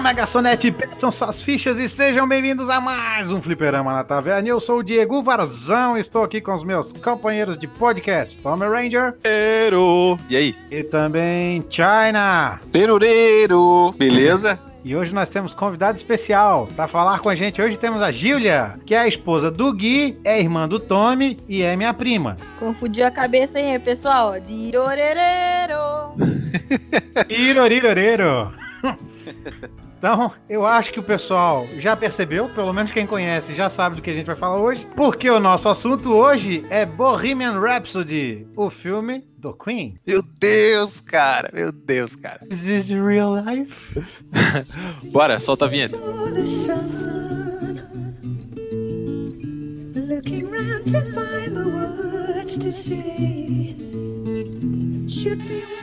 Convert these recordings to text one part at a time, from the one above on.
Chama a garçonete, peçam suas fichas e sejam bem-vindos a mais um Fliperama na Taverna. Eu sou o Diego Varzão e estou aqui com os meus companheiros de podcast, Pomer Ranger Ero! E aí? e também China. Perureiro! Beleza? E hoje nós temos convidado especial para falar com a gente. Hoje temos a Gília, que é a esposa do Gui, é irmã do Tommy e é minha prima. Confundiu a cabeça aí, pessoal. Dirorerero. Iroriroreiro. Então, eu acho que o pessoal já percebeu, pelo menos quem conhece já sabe do que a gente vai falar hoje, porque o nosso assunto hoje é Bohemian Rhapsody, o filme do Queen. Meu Deus, cara! Meu Deus, cara! Is this real life? Bora, solta a vinheta. For the sun, looking round to find the words to say. Should be.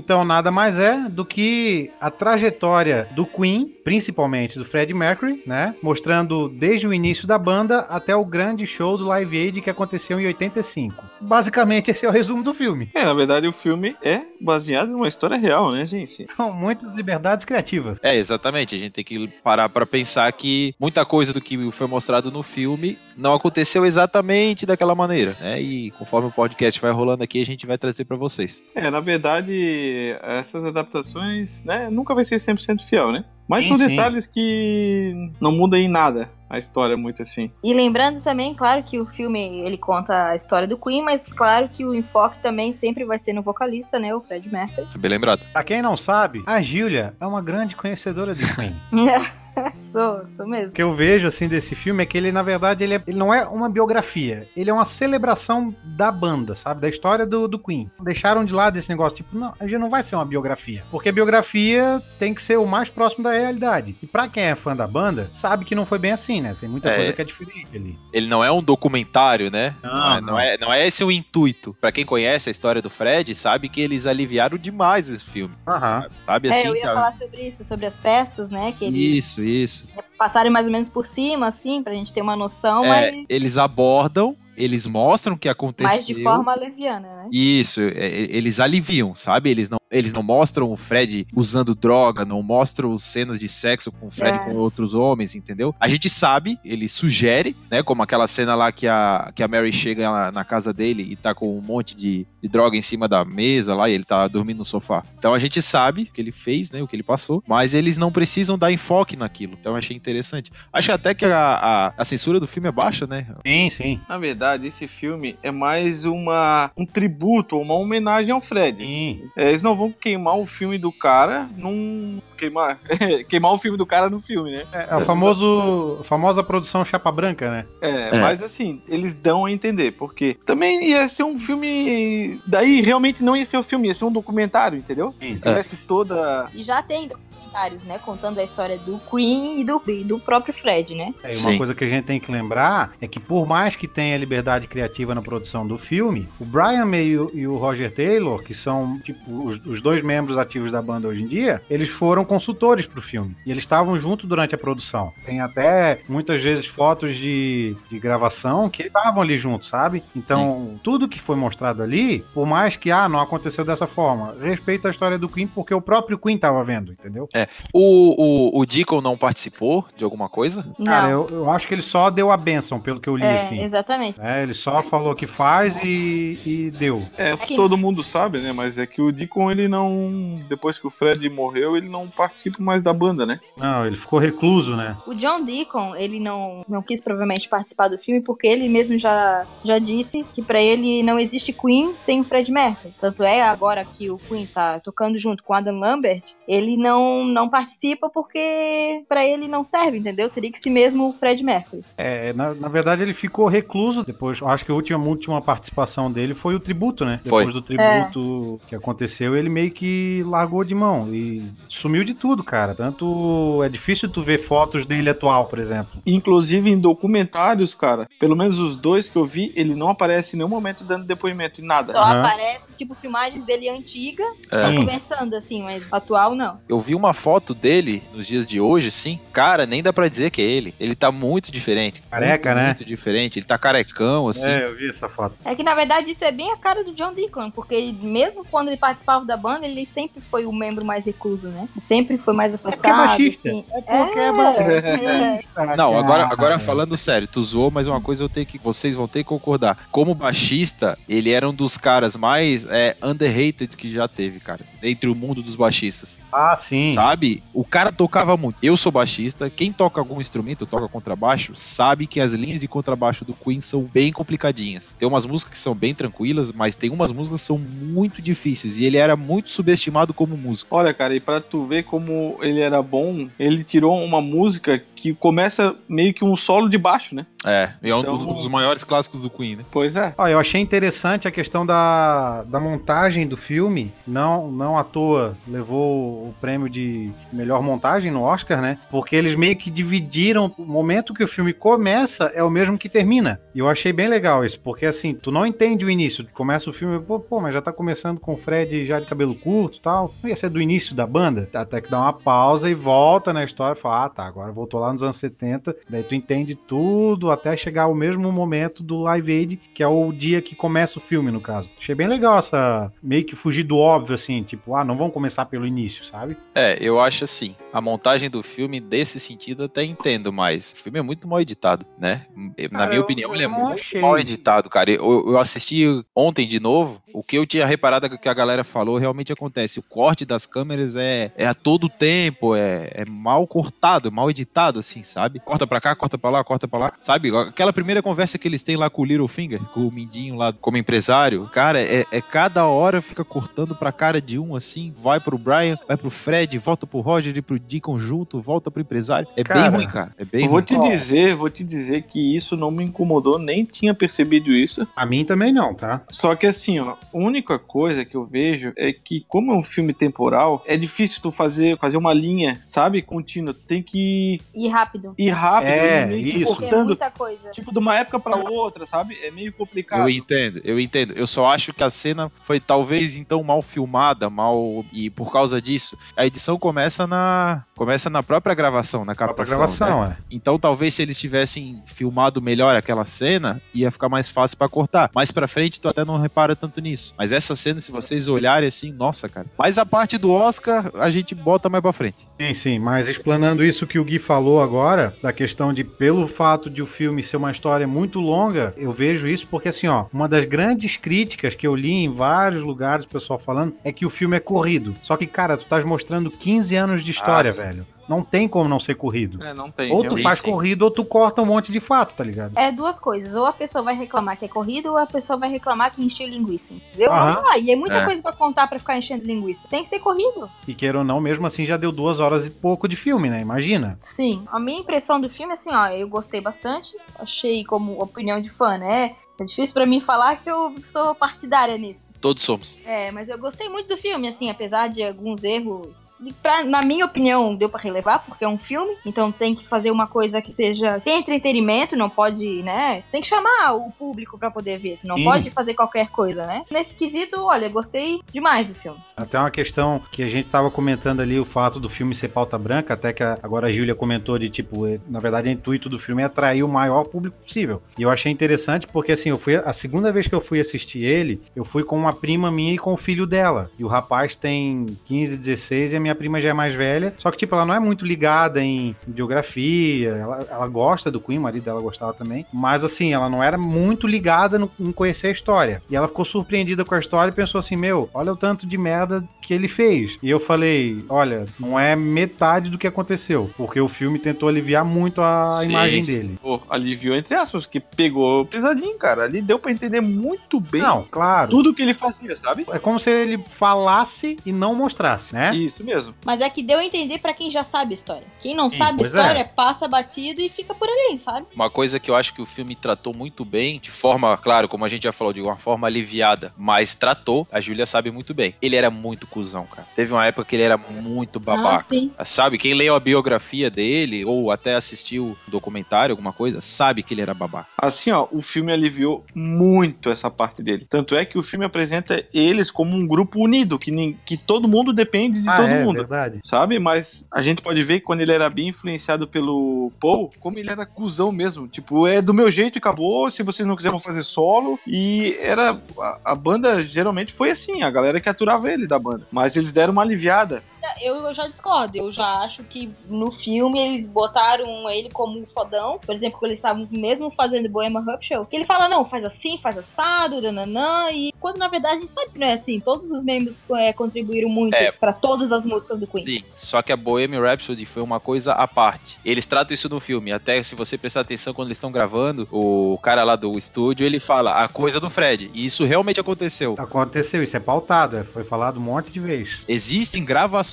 Então, nada mais é do que a trajetória do Queen, principalmente do Freddie Mercury, né? Mostrando desde o início da banda até o grande show do Live Aid que aconteceu em 85. Basicamente, esse é o resumo do filme. É, na verdade o filme é baseado numa história real, né, gente? São muitas liberdades criativas. É, exatamente. A gente tem que parar pra pensar que muita coisa do que foi mostrado no filme não aconteceu exatamente daquela maneira, né? E conforme o podcast vai rolando aqui, a gente vai trazer pra vocês. É, na verdade, essas adaptações, né, nunca vai ser 100% fiel, né? Mas Sim, são sim. detalhes que não mudam em nada a história muito assim. E lembrando também, claro, que o filme ele conta a história do Queen, mas claro que o enfoque também sempre vai ser no vocalista, né? O Fred Mercury. Bem lembrado. Pra quem não sabe, a Gília é uma grande conhecedora de Queen. sou, sou mesmo. O que eu vejo assim desse filme é que ele, na verdade, ele, é- ele não é uma biografia, ele é uma celebração da banda, sabe? Da história do, do Queen. Deixaram de lado esse negócio, tipo, não, a gente não vai ser uma biografia. Porque biografia tem que ser o mais próximo da realidade. E pra quem é fã da banda, sabe que não foi bem assim, né? Tem muita É. coisa que é diferente ali. Ele não é um documentário, né? Não, Não, é, não é, não é esse o intuito. Pra quem conhece a história do Fred, sabe que eles aliviaram demais esse filme. Aham. Sabe É, assim? eu ia cara? falar sobre isso, sobre as festas, né? Que eles Isso, isso. Passaram mais ou menos por cima, assim, pra gente ter uma noção, É, mas, eles abordam, eles mostram o que aconteceu. mas de forma leviana, né? Isso, é, eles aliviam, sabe? Eles não, eles não mostram o Fred usando droga, não mostram cenas de sexo com o Fred É. com outros homens, entendeu? A gente sabe, ele sugere, né? Como aquela cena lá que a, que a Mary chega lá na casa dele e tá com um monte de, de droga em cima da mesa lá e ele tá dormindo no sofá. Então a gente sabe o que ele fez, né? O que ele passou, mas eles não precisam dar enfoque naquilo. Então eu achei interessante. Acho até que a, a, a censura do filme é baixa, né? Sim, sim. Na verdade, esse filme é mais uma um tributo, uma homenagem ao Fred. Sim. É, eles não vão queimar o filme do cara num queimar queimar o filme do cara no filme, né? É, é o famoso, a famosa produção chapa branca, né? É, É. mas assim, eles dão a entender, porque também ia ser um filme. Daí realmente não ia ser um filme, ia ser um documentário, entendeu? Sim. Se tivesse toda. E já tem documentários, né? Contando a história do Queen e do, e do próprio Fred, né? É, uma Sim. coisa que a gente tem que lembrar é que por mais que tenha liberdade criativa na produção do filme, o Brian May e o, Roger Taylor, que são tipo os, os dois membros ativos da banda hoje em dia, eles foram consultores pro filme. E eles estavam junto durante a produção. Tem até muitas vezes fotos de, de gravação que estavam ali juntos, sabe? Então, tudo que foi mostrado ali, por mais que ah, não aconteceu dessa forma, respeita a história do Queen porque o próprio Queen tava vendo, entendeu? É, O, o, o Deacon não participou de alguma coisa? Cara, Não. eu, eu acho que ele só deu a benção, pelo que eu li, é, assim. exatamente. É, ele só falou que faz e, e deu. É, que- todo mundo sabe, né? Mas é que o Deacon, ele não. Depois que o Fred morreu, ele não participa mais da banda, né? Não, ele ficou recluso, né? O John Deacon, ele não, não quis provavelmente participar do filme porque ele mesmo já, já disse que pra ele não existe Queen sem o Fred Mercury. Tanto é agora que o Queen tá tocando junto com Adam Lambert, ele não, não participa porque pra ele não serve, entendeu? Teria que ser mesmo o Fred Mercury. É, na, na verdade ele ficou recluso depois. Acho que a última, última participação dele foi o tributo, né? Foi. Depois do tributo que aconteceu, ele meio que largou de mão e sumiu de tudo, cara. Tanto é difícil tu ver fotos dele atual, por exemplo. Inclusive em documentários, cara, pelo menos os dois que eu vi, ele não aparece em nenhum momento dando depoimento em nada. Só Aham. aparece, tipo, filmagens dele antiga, É. Conversando assim, mas atual não. Eu vi uma foto dele nos dias de hoje, sim. Cara, nem dá pra dizer que é ele. Ele tá muito diferente. Careca, muito, né? Muito diferente. Ele tá carecão, assim. É, eu vi essa foto. É que na verdade isso é bem a cara do John Deacon, porque ele- mesmo quando ele participava da banda, ele sempre foi o membro mais recluso, né? Sempre foi mais porque é afastado. baixista. assim. É porque é baixista. É. Não, agora, agora Ah, falando sério, tu zoou, mas uma coisa eu tenho que. Vocês vão ter que concordar. Como baixista, ele era um dos caras mais é, underrated que já teve, cara. Entre o mundo dos baixistas. Ah, sim. Sabe? O cara tocava muito. Eu sou baixista. Quem toca algum instrumento, toca contrabaixo, sabe que as linhas de contrabaixo do Queen são bem complicadinhas. Tem umas músicas que são bem tranquilas, mas tem umas músicas que são muito difíceis. E ele era muito subestimado como músico. Olha, cara, e pra tu ver como ele era bom, ele tirou uma música que começa meio que um solo de baixo, né? É, é um, Então- um dos maiores clássicos do Queen, né? Pois é. Ó, eu achei interessante a questão da, da montagem do filme. Não, não à toa levou o prêmio de melhor montagem no Oscar, né? Porque eles meio que dividiram o momento que o filme começa é o mesmo que termina. E eu achei bem legal isso, porque assim, tu não entende o início. Tu começa o filme, pô, pô, mas já tá começando com o Fred já de cabelo curto e tal. Não ia ser do início da banda? Até que dá uma pausa e volta na história e fala, ah, tá, agora voltou lá nos anos 70. Daí tu entende tudo até chegar ao mesmo momento do Live Aid, que é o dia que começa o filme, no caso. Achei bem legal essa. meio que fugir do óbvio, assim, tipo, ah, não vamos começar pelo início, sabe? É, eu acho assim. A montagem do filme, desse sentido, até entendo, mas o filme é muito mal editado, né? Na Cara, minha eu- opinião, eu ele é muito achei. mal editado, cara. Eu, eu assisti ontem de novo. O que eu tinha reparado que a galera falou realmente acontece. O corte das câmeras é, é a todo tempo, é, é mal cortado, mal editado, assim, sabe? Corta pra cá, corta pra lá, corta pra lá. Sabe? Aquela primeira conversa que eles têm lá com o Littlefinger, com o Mindinho lá como empresário. Cara, é, é cada hora fica cortando pra cara de um, assim, vai pro Brian, vai pro Fred, volta pro Roger e pro Deacon junto, volta pro empresário. É Cara, bem ruim, cara. É bem Eu vou ruim. te dizer, vou te dizer que isso não me incomodou, nem tinha percebido isso. A mim também não, tá? Só que assim, ó, a única coisa que eu vejo é que, como é um filme temporal, é difícil tu fazer, fazer uma linha, sabe, contínua. Tu tem que E rápido. ir rápido, É, ir meio que isso. Porque é cortando, muita coisa. tipo, de uma época pra outra, sabe? É meio complicado. Eu entendo, eu entendo. Eu só acho que a cena foi talvez então mal filmada, mal e por causa disso, a edição começa na começa na própria gravação, na captação. gravação, né? é. Então talvez se eles tivessem filmado melhor aquela cena, ia ficar mais fácil pra cortar. Mais pra frente tu até não repara tanto nisso. Mas essa cena, se vocês olharem assim, nossa, cara. Mas a parte do Oscar a gente bota mais pra frente. Sim, sim, mas explanando isso que o Gui falou agora, da questão de, pelo fato de o filme ser uma história muito longa, eu vejo isso porque, assim, ó, uma das grandes críticas que eu li em vários lugares, o pessoal falando, é que o filme é corrido. Só que, cara, tu estás mostrando 15 anos de história, Ah, sim. Velho. Não tem como não ser corrido. É, não tem. Ou tu faz sim. corrido ou tu corta um monte de fato, tá ligado? É duas coisas. Ou a pessoa vai reclamar que é corrido, ou a pessoa vai reclamar que encheu linguiça. Entendeu? Aham. Vamos lá. E é muita É. coisa pra contar pra ficar enchendo linguiça. Tem que ser corrido. E queira ou não, mesmo assim já deu duas horas e pouco de filme, né? Imagina. Sim. A minha impressão do filme, assim, ó, eu gostei bastante. Achei como opinião de fã, né? É difícil pra mim falar que eu sou partidária nisso. Todos somos. É, mas eu gostei muito do filme, assim, apesar de alguns erros. Pra, na minha opinião, deu pra relevar, porque é um filme. Então tem que fazer uma coisa que seja. Tem entretenimento, não pode, né? Tem que chamar o público pra poder ver. Tu não Sim. pode fazer qualquer coisa, né? Nesse quesito, olha, gostei demais do filme. Até uma questão que a gente tava comentando ali, o fato do filme ser pauta branca, até que a- agora a Júlia comentou de tipo, eh, na verdade o intuito do filme é atrair o maior público possível. E eu achei interessante porque assim, assim, eu fui a segunda vez que eu fui assistir ele, eu fui com uma prima minha e com o filho dela. E o rapaz tem 15, 16 e a minha prima já é mais velha. Só que, tipo, ela não é muito ligada em geografia. Ela, ela gosta do Queen, o marido dela gostava também. Mas, assim, ela não era muito ligada no, em conhecer a história. E ela ficou surpreendida com a história e pensou assim: Meu, olha o tanto de merda que ele fez. E eu falei: Olha, não é metade do que aconteceu. Porque o filme tentou aliviar muito a Sim. imagem dele. Pô, aliviou entre aspas, porque pegou pesadinho, cara. Ali deu pra entender muito bem Não, claro. tudo que ele fazia, sabe? É como se ele falasse e não mostrasse, né? Isso mesmo. Mas é que deu a entender pra quem já sabe a história. Quem não Sim, sabe a pois história, é. passa batido e fica por ali, sabe? Uma coisa que eu acho que o filme tratou muito bem, de forma, claro, como a gente já falou, de uma forma aliviada, mas tratou, a Júlia sabe muito bem. Ele era muito cuzão, cara. Teve uma época que ele era muito Ah, babaca. sim. Sabe, quem leu a biografia dele, ou até assistiu o documentário, alguma coisa, sabe que ele era babaca. Assim, ó, o filme aliviou muito essa parte dele. Tanto é que o filme apresenta eles como um grupo unido, que, nin- que todo mundo depende de Ah, todo é, mundo. verdade. Sabe? Mas a gente pode ver que quando ele era bem influenciado pelo Paul, como ele era cuzão mesmo. Tipo, é do meu jeito e acabou. Se vocês não quiserem, fazer solo. E era. A, a banda geralmente foi assim, a galera que aturava ele da banda. Mas eles deram uma aliviada. Eu, eu já discordo. Eu já acho que no filme eles botaram ele como um fodão. Por exemplo, quando eles estavam mesmo fazendo Bohemian Rhapsody, que ele fala, não, faz assim, faz assado, nananã. E quando na verdade a gente sabe que não é assim. Todos os membros é, contribuíram muito É. pra todas as músicas do Queen. Sim, só que a Bohemian Rhapsody foi uma coisa à parte. Eles tratam isso no filme, até se você prestar atenção quando eles estão gravando, o cara lá do estúdio, ele fala a coisa do Fred, e isso realmente aconteceu. Aconteceu, isso é pautado, é, foi falado um monte de vezes. Existem gravações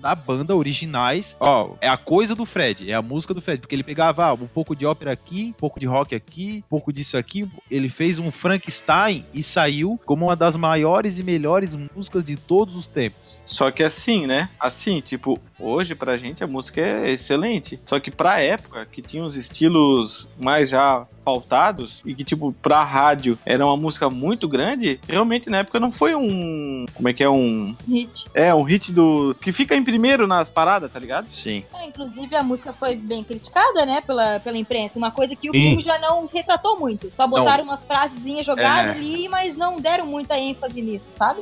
da banda originais. Ó, é a coisa do Fred, é a música do Fred, porque ele pegava ah, um pouco de ópera aqui, um pouco de rock aqui, um pouco disso aqui. Ele fez um Frankenstein e saiu como uma das maiores e melhores músicas de todos os tempos. Só que assim, né? Assim, tipo, hoje pra gente a música é excelente. Só que pra época, que tinha uns estilos mais já pautados e que, tipo, pra rádio era uma música muito grande, realmente na época não foi um. Como é que é? Um. Hit. É, um hit do. Que fica em primeiro nas paradas, tá ligado? Sim. É, inclusive a música foi bem criticada, né, pela, pela imprensa. Uma coisa que o Sim. filme já não retratou muito. Só botaram umas frasezinhas jogadas É. ali, mas não deram muita ênfase nisso, sabe?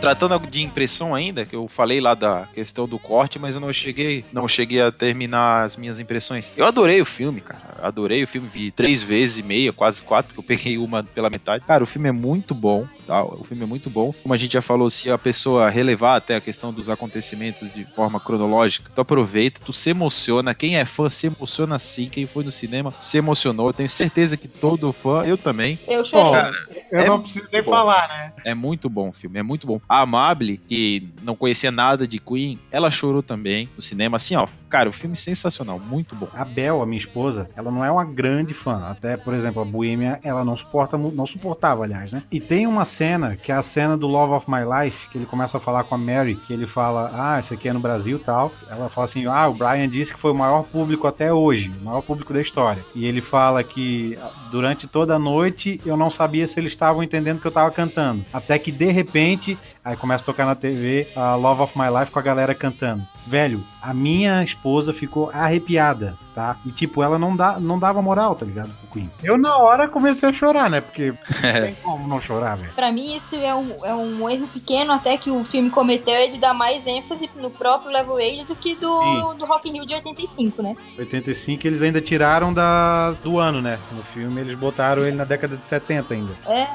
Tratando de impressão ainda, que eu falei lá da questão do corte, mas eu não cheguei, não cheguei a terminar as minhas impressões. Eu adorei o filme, cara. Adorei o filme, vi três vezes e meia, quase quatro, porque eu peguei uma pela metade. Cara, o filme é muito bom, tá? O filme é muito bom. Como a gente já falou, se a pessoa relevar até a questão dos acontecimentos de forma cronológica, tu aproveita, tu se emociona. Quem é fã se emociona sim. Quem foi no cinema se emocionou. Eu tenho certeza que todo fã, eu também, Eu chorei. Cara, Eu É não preciso nem bom. falar, né? é muito bom o filme, é muito bom. A Amable, que não conhecia nada de Queen, ela chorou também no cinema. Assim, ó, cara, o filme é sensacional, muito bom. A Bel, a minha esposa, ela não é uma grande fã. Até, por exemplo, a Bohemia, ela não suporta, não suportava, aliás, né? E tem uma cena, que é a cena do Love of My Life, que ele começa a falar com a Mary, que ele fala, ah, isso aqui é no Brasil e tal. Ela fala assim, ah, o Brian disse que foi o maior público até hoje, o maior público da história. E ele fala que durante toda a noite eu não sabia se eles estavam entendendo que eu tava cantando. Até que, de repente, aí começa a tocar na TV a Love of My Life com a galera cantando. Velho, a minha esposa ficou arrepiada, tá? E tipo, ela não, dá, não dava moral, tá ligado? Pro Queen. Eu na hora comecei a chorar, né? Porque não tem como não chorar, velho. Pra mim, isso é um, é um erro pequeno até que o filme cometeu é de dar mais ênfase no próprio Level Age do que do, Sim. do Rock in Rio de 85, né? 85 eles ainda tiraram da, do ano, né? No filme eles botaram ele na década de 70 ainda. É,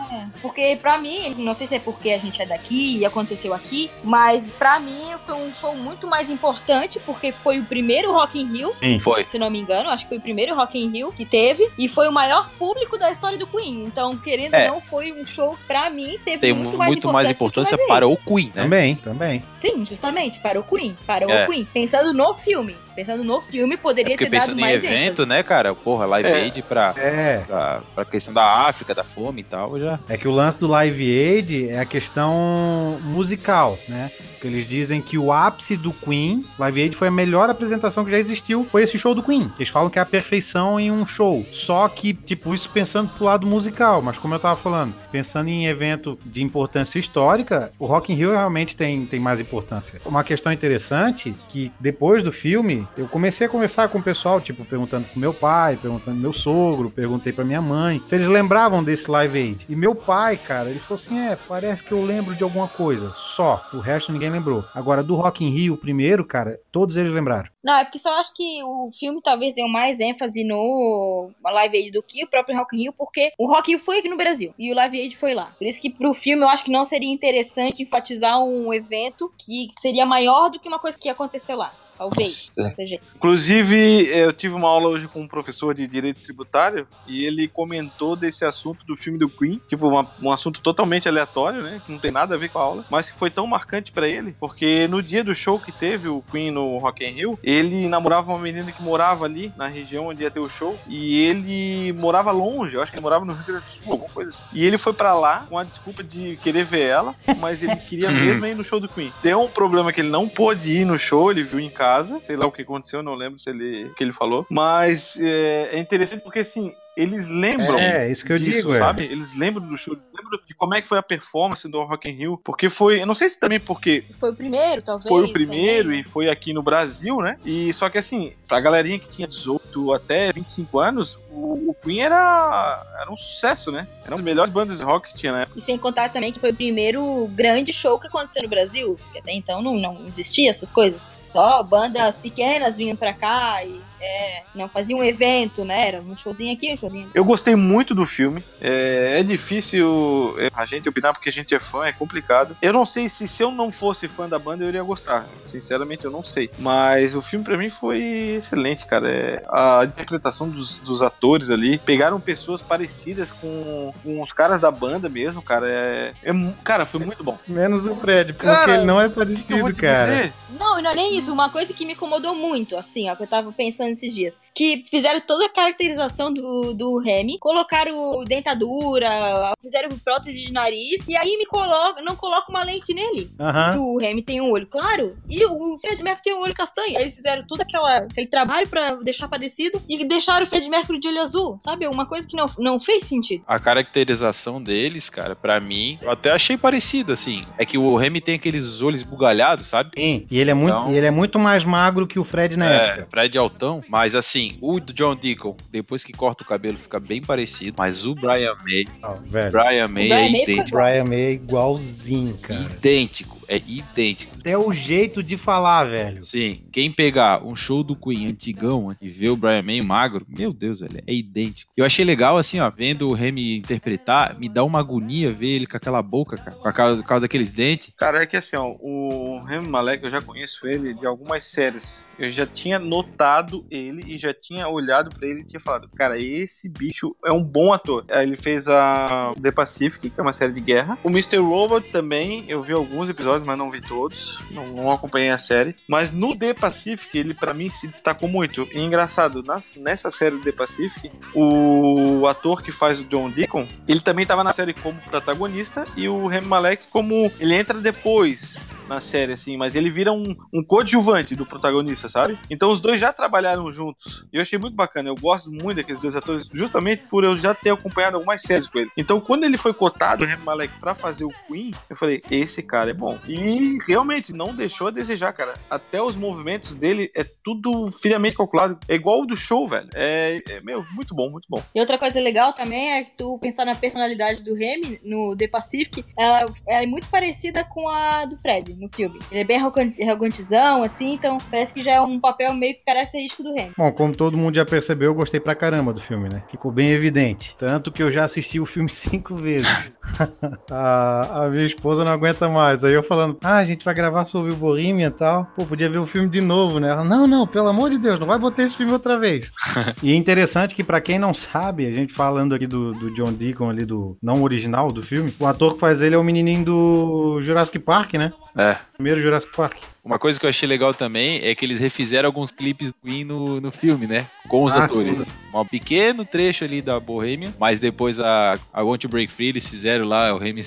porque pra mim, não sei se é porque a gente é daqui e aconteceu aqui, mas pra mim foi um show muito mais importante porque foi o primeiro Rock in Rio, Foi. se não me engano, acho que foi o primeiro Rock in Rio que teve e foi o maior público da história do Queen. Então, querendo É. ou não, foi um show pra mim teve Tem muito, muito, mais mais importância, importância o Live para o Queen, né? Também, também. Sim, justamente, para o Queen, para É. o Queen. Pensando no filme, pensando no filme, É poderia porque ter dado pensando em mais evento, ênfase. né, cara? Porra, Live É. Aid pra, É. pra, pra questão da África, da fome e tal, já. É que o lance do Live Aid é a questão musical, né? Porque eles dizem que o ápice do Queen, Live Aid foi a melhor apresentação que já existiu, foi esse show do Queen. Eles falam que é a perfeição em um show. Só que, tipo, isso pensando pro lado musical, mas como eu tava falando, pensando em evento de importância histórica, o Rock in Rio realmente tem, tem mais importância. Uma questão interessante que depois do filme, eu comecei a conversar com o pessoal, tipo, perguntando pro meu pai, perguntando pro meu sogro, perguntei pra minha mãe, se eles lembravam desse Live Aid. E meu pai, cara, ele falou assim: é, parece que eu lembro de alguma coisa. Só. O resto ninguém lembrou. Agora, do Rock in Rio, primeiro, cara, todos eles lembraram. Não, é porque só acho que o filme talvez deu mais ênfase no Live Aid do que o próprio Rock in Rio, porque o Rock in Rio foi aqui no Brasil e o Live Aid foi lá. Por isso que pro filme eu acho que não seria interessante enfatizar um evento que seria maior do que uma coisa que aconteceu lá. Talvez. Isso. Inclusive, eu tive uma aula hoje com um professor de direito tributário e ele comentou desse assunto do filme do Queen, tipo, uma- um assunto totalmente aleatório, né? Que não tem nada a ver com a aula, mas que foi tão marcante pra ele, porque no dia do show que teve o Queen no Rock in Rio, ele namorava uma menina que morava ali na região onde ia ter o show e ele morava longe, eu acho que ele morava no Rio Grande do Sul, alguma coisa assim. E ele foi pra lá com a desculpa de querer ver ela, mas ele queria mesmo ir no show do Queen. Deu um problema que ele não pôde ir no show, ele viu em casa, sei lá o que aconteceu, não lembro se ele, que ele falou. Mas é, é interessante porque, assim, eles lembram. É, isso que eu disso, digo, é. sabe? Eles lembram do show, eles lembram de como é que foi a performance do Rock in Rio, porque foi, eu não sei se também porque Foi o primeiro, talvez. foi o primeiro também. e foi aqui no Brasil, né? E só que assim, pra galerinha que tinha 18 até 25 anos, o, o Queen era, era um sucesso, né? Era uma das melhores bandas de rock que tinha, né? E sem contar também que foi o primeiro grande show que aconteceu no Brasil, porque até então não, não existia essas coisas. Só bandas pequenas vinham pra cá e é, não faziam um evento, né? Era um showzinho aqui, um showzinho. Eu gostei muito do filme. É, é difícil é, a gente opinar porque a gente é fã, é complicado. Eu não sei se se eu não fosse fã da banda eu iria gostar. Sinceramente, eu não sei. Mas o filme pra mim foi excelente, cara. É, a interpretação dos, dos atores ali. Pegaram pessoas parecidas com, com os caras da banda mesmo, cara. É, é cara, foi muito bom. Menos o Fred, porque Cara, ele não é O que, que eu vou parecido, te cara. dizer? Não, e não é nem isso. Uma coisa que me incomodou muito, assim, ó, que eu tava pensando esses dias. Que fizeram toda a caracterização do, do Remy, colocaram dentadura, fizeram prótese de nariz, e aí me coloca, não coloca uma lente nele. Que o Remy tem um olho claro e o Fred Mercury tem um olho castanho. Aí Eles fizeram todo aquela, aquele trabalho pra deixar parecido e deixaram o Fred Mercury de olho azul, sabe? Uma coisa que não, não fez sentido. A caracterização deles, cara, pra mim, eu até achei parecido, assim. É que o Remy tem aqueles olhos bugalhados, sabe? Sim, e ele é, muito, Então- e ele é muito mais magro que o Fred na É, época. Fred Altão, mas assim, o do John Deacon, depois que corta o cabelo, fica bem parecido. Mas o Brian May, Ó, velho. Brian May Brian é May idêntico. Brian May é igualzinho, cara. Idêntico, é idêntico. Até o jeito de falar, velho. Sim, quem pegar um show do Queen antigão e ver o Brian May magro, meu Deus, velho, é idêntico. Eu achei legal, assim, ó, vendo o Remy interpretar, me dá uma agonia ver ele com aquela boca, cara, com a causa, por causa daqueles dentes. Cara, é que assim, ó, o Remy Malek, eu já conheço ele de algumas séries. Eu já tinha notado ele e já tinha olhado pra ele e tinha falado, cara, esse bicho é um bom ator. Aí ele fez a The Pacific, que é uma série de guerra. O Mr. Robot também, eu vi alguns episódios, mas não vi todos. Não, não acompanhei a série. Mas no The Pacific, ele pra mim se destacou muito. E engraçado, nas- nessa série do The Pacific, o ator que faz o John Deacon, ele também tava na série como protagonista e o Remy Malek como ele entra depois na série, assim, mas ele vira um, um coadjuvante do protagonista, sabe? Então os dois já trabalharam juntos. E eu achei muito bacana. Eu gosto muito daqueles dois atores, justamente por eu já ter acompanhado algumas séries com ele. Então, quando ele foi cotado, o Remy Malek, pra fazer o Queen, eu falei, esse cara é bom. E realmente, não deixou a desejar, cara. Até os movimentos dele é tudo friamente calculado. É igual o do show, velho. É, é meu, muito bom, muito bom. E outra coisa legal também é tu pensar na personalidade do Remy no The Pacific, ela, ela é muito parecida com a do Fred no filme. Ele é bem arrogan- arrogantezão, assim, então parece que já é um papel meio que característico do Remy. Bom, como todo mundo já percebeu, eu gostei pra caramba do filme, né? Ficou bem evidente. Tanto que eu já assisti o filme cinco vezes. a, a minha esposa não aguenta mais. Aí eu falando, ah, a gente vai gravar sobre o Bohemian e tal. Pô, podia ver o filme de novo, né? Ela, não, não, pelo amor de Deus, não vai botar esse filme outra vez. e é interessante que, pra quem não sabe, a gente falando aqui do, do John Deacon ali, do não original do filme, o ator que faz ele é o menininho do Jurassic Park, né? É. Primeiro Jurassic Park. Uma coisa que eu achei legal também é que eles refizeram alguns clipes do Queen no, no filme, né? Com os Ah, atores. Um pequeno trecho ali da Bohemian, mas depois a, a Want to Break Free eles fizeram lá, o Remy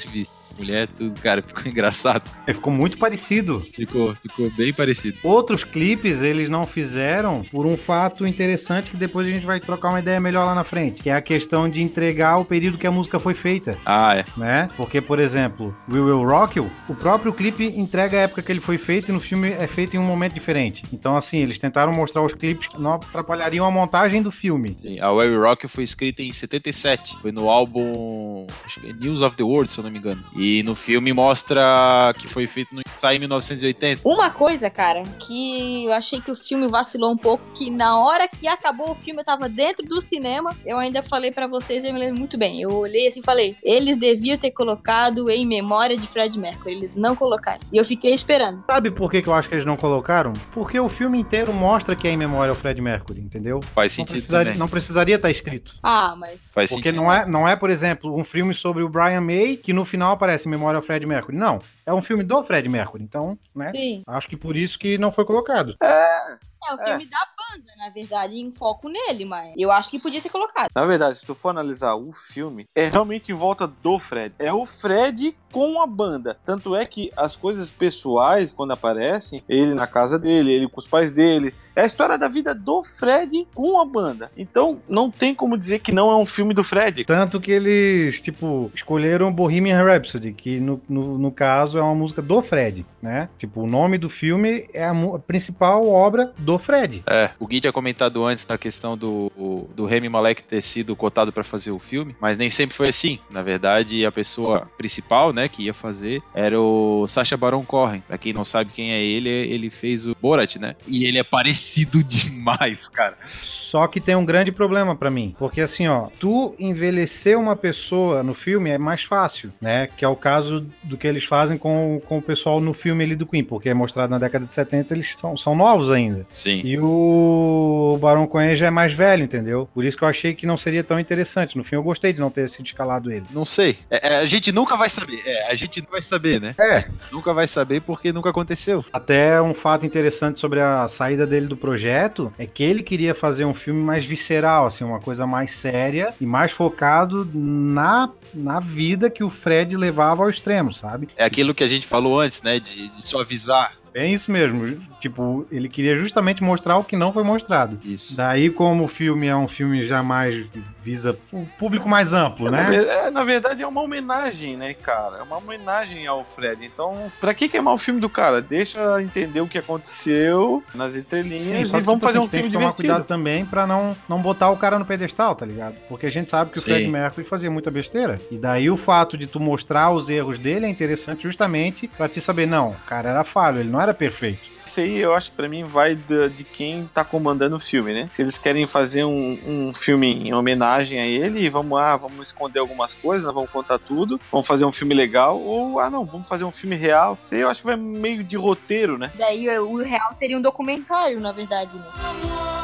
mulher, tudo, cara, ficou engraçado. É, Ficou muito parecido. Ficou, ficou bem parecido. Outros clipes eles não fizeram por um fato interessante que depois a gente vai trocar uma ideia melhor lá na frente, que é a questão de entregar o período que a música foi feita, Ah, é. né? Porque, por exemplo, We Will Rock You, o próprio clipe entrega a época que ele foi feito e no filme é feito em um momento diferente. Então, assim, eles tentaram mostrar os clipes que não atrapalhariam a montagem do filme. Sim, a Wary Rock foi escrita em 77. Foi no álbum acho que é News of the World, se eu não me engano. E no filme mostra que foi feito no sai em 1980. Uma coisa, cara, que eu achei que o filme vacilou um pouco, que na hora que acabou o filme, eu tava dentro do cinema, eu ainda falei pra vocês, eu me lembro muito bem. Eu olhei assim e falei, eles deviam ter colocado em memória de Fred Mercury, eles não colocaram. E eu fiquei esperando. Sabe por que, que eu acho que eles não colocaram? Porque o filme inteiro mostra que é em memória ao Fred Mercury, entendeu? Faz Não sentido precisaria, também. não precisaria estar escrito. Ah, mas... Faz Porque sentido. não é, não é, por exemplo, um filme sobre o Brian May que no final aparece em memória ao Fred Mercury. Não, é um filme do Fred Mercury. Então, né? Sim. Acho que por isso que não foi colocado. É o filme da banda, na verdade, em foco nele, mas eu acho que podia ter colocado. Na verdade, se tu for analisar o filme, é realmente em volta do Fred. É o Fred com a banda. Tanto é que as coisas pessoais, quando aparecem, ele na casa dele, ele com os pais dele, é a história da vida do Fred com a banda. Então, não tem como dizer que não é um filme do Fred. Tanto que eles, tipo, escolheram Bohemian Rhapsody, que no, no, no caso é uma música do Fred, né? Tipo, o nome do filme é a, a principal obra do Fred. É, o Gui tinha comentado antes da questão do, do Remy Malek ter sido cotado pra fazer o filme, mas nem sempre foi assim. Na verdade, a pessoa principal, né, que ia fazer era o Sacha Baron Cohen. Pra quem não sabe quem é ele, ele fez o Borat, né? E ele é parecido demais, cara. Só que tem um grande problema pra mim, porque assim, ó, tu envelhecer uma pessoa no filme é mais fácil, né? Que é o caso do que eles fazem com, com o pessoal no filme ali do Queen, porque é mostrado na década de 70, eles são, são novos ainda. Sim. E o Barão Cohen já é mais velho, entendeu? Por isso que eu achei que não seria tão interessante. No fim, eu gostei de não ter sido escalado ele. Não sei. É, é, a gente nunca vai saber. É, a gente não vai saber, né? É. Nunca vai saber porque nunca aconteceu. Até um fato interessante sobre a saída dele do projeto é que ele queria fazer um filme mais visceral, assim, uma coisa mais séria e mais focado na, na vida que o Fred levava ao extremo, sabe? É aquilo que a gente falou antes, né? De, de suavizar. É isso mesmo. Tipo, ele queria justamente mostrar o que não foi mostrado. Isso. Daí, como o filme é um filme já mais visa o público mais amplo, Na, né? ver- é, na verdade, é uma homenagem, né, cara? É uma homenagem ao Fred. Então, pra que queimar o filme do cara? Deixa entender o que aconteceu nas entrelinhas só e vamos tipo fazer assim, um tem filme que tomar divertido. cuidado também pra não, não botar o cara no pedestal, tá ligado? Porque a gente sabe que o Sim. Fred Mercury fazia muita besteira. E daí o fato de tu mostrar os erros dele é interessante justamente pra te saber, não, o cara era falho, ele não era perfeito. Isso aí eu acho que pra mim vai da- de quem tá comandando o filme, né? Se eles querem fazer um, um filme em homenagem a ele, vamos lá, vamos esconder algumas coisas, vamos contar tudo, vamos fazer um filme legal, ou ah não, vamos fazer um filme real. Isso aí eu acho que vai meio de roteiro, né? Daí o real seria um documentário, na verdade, né?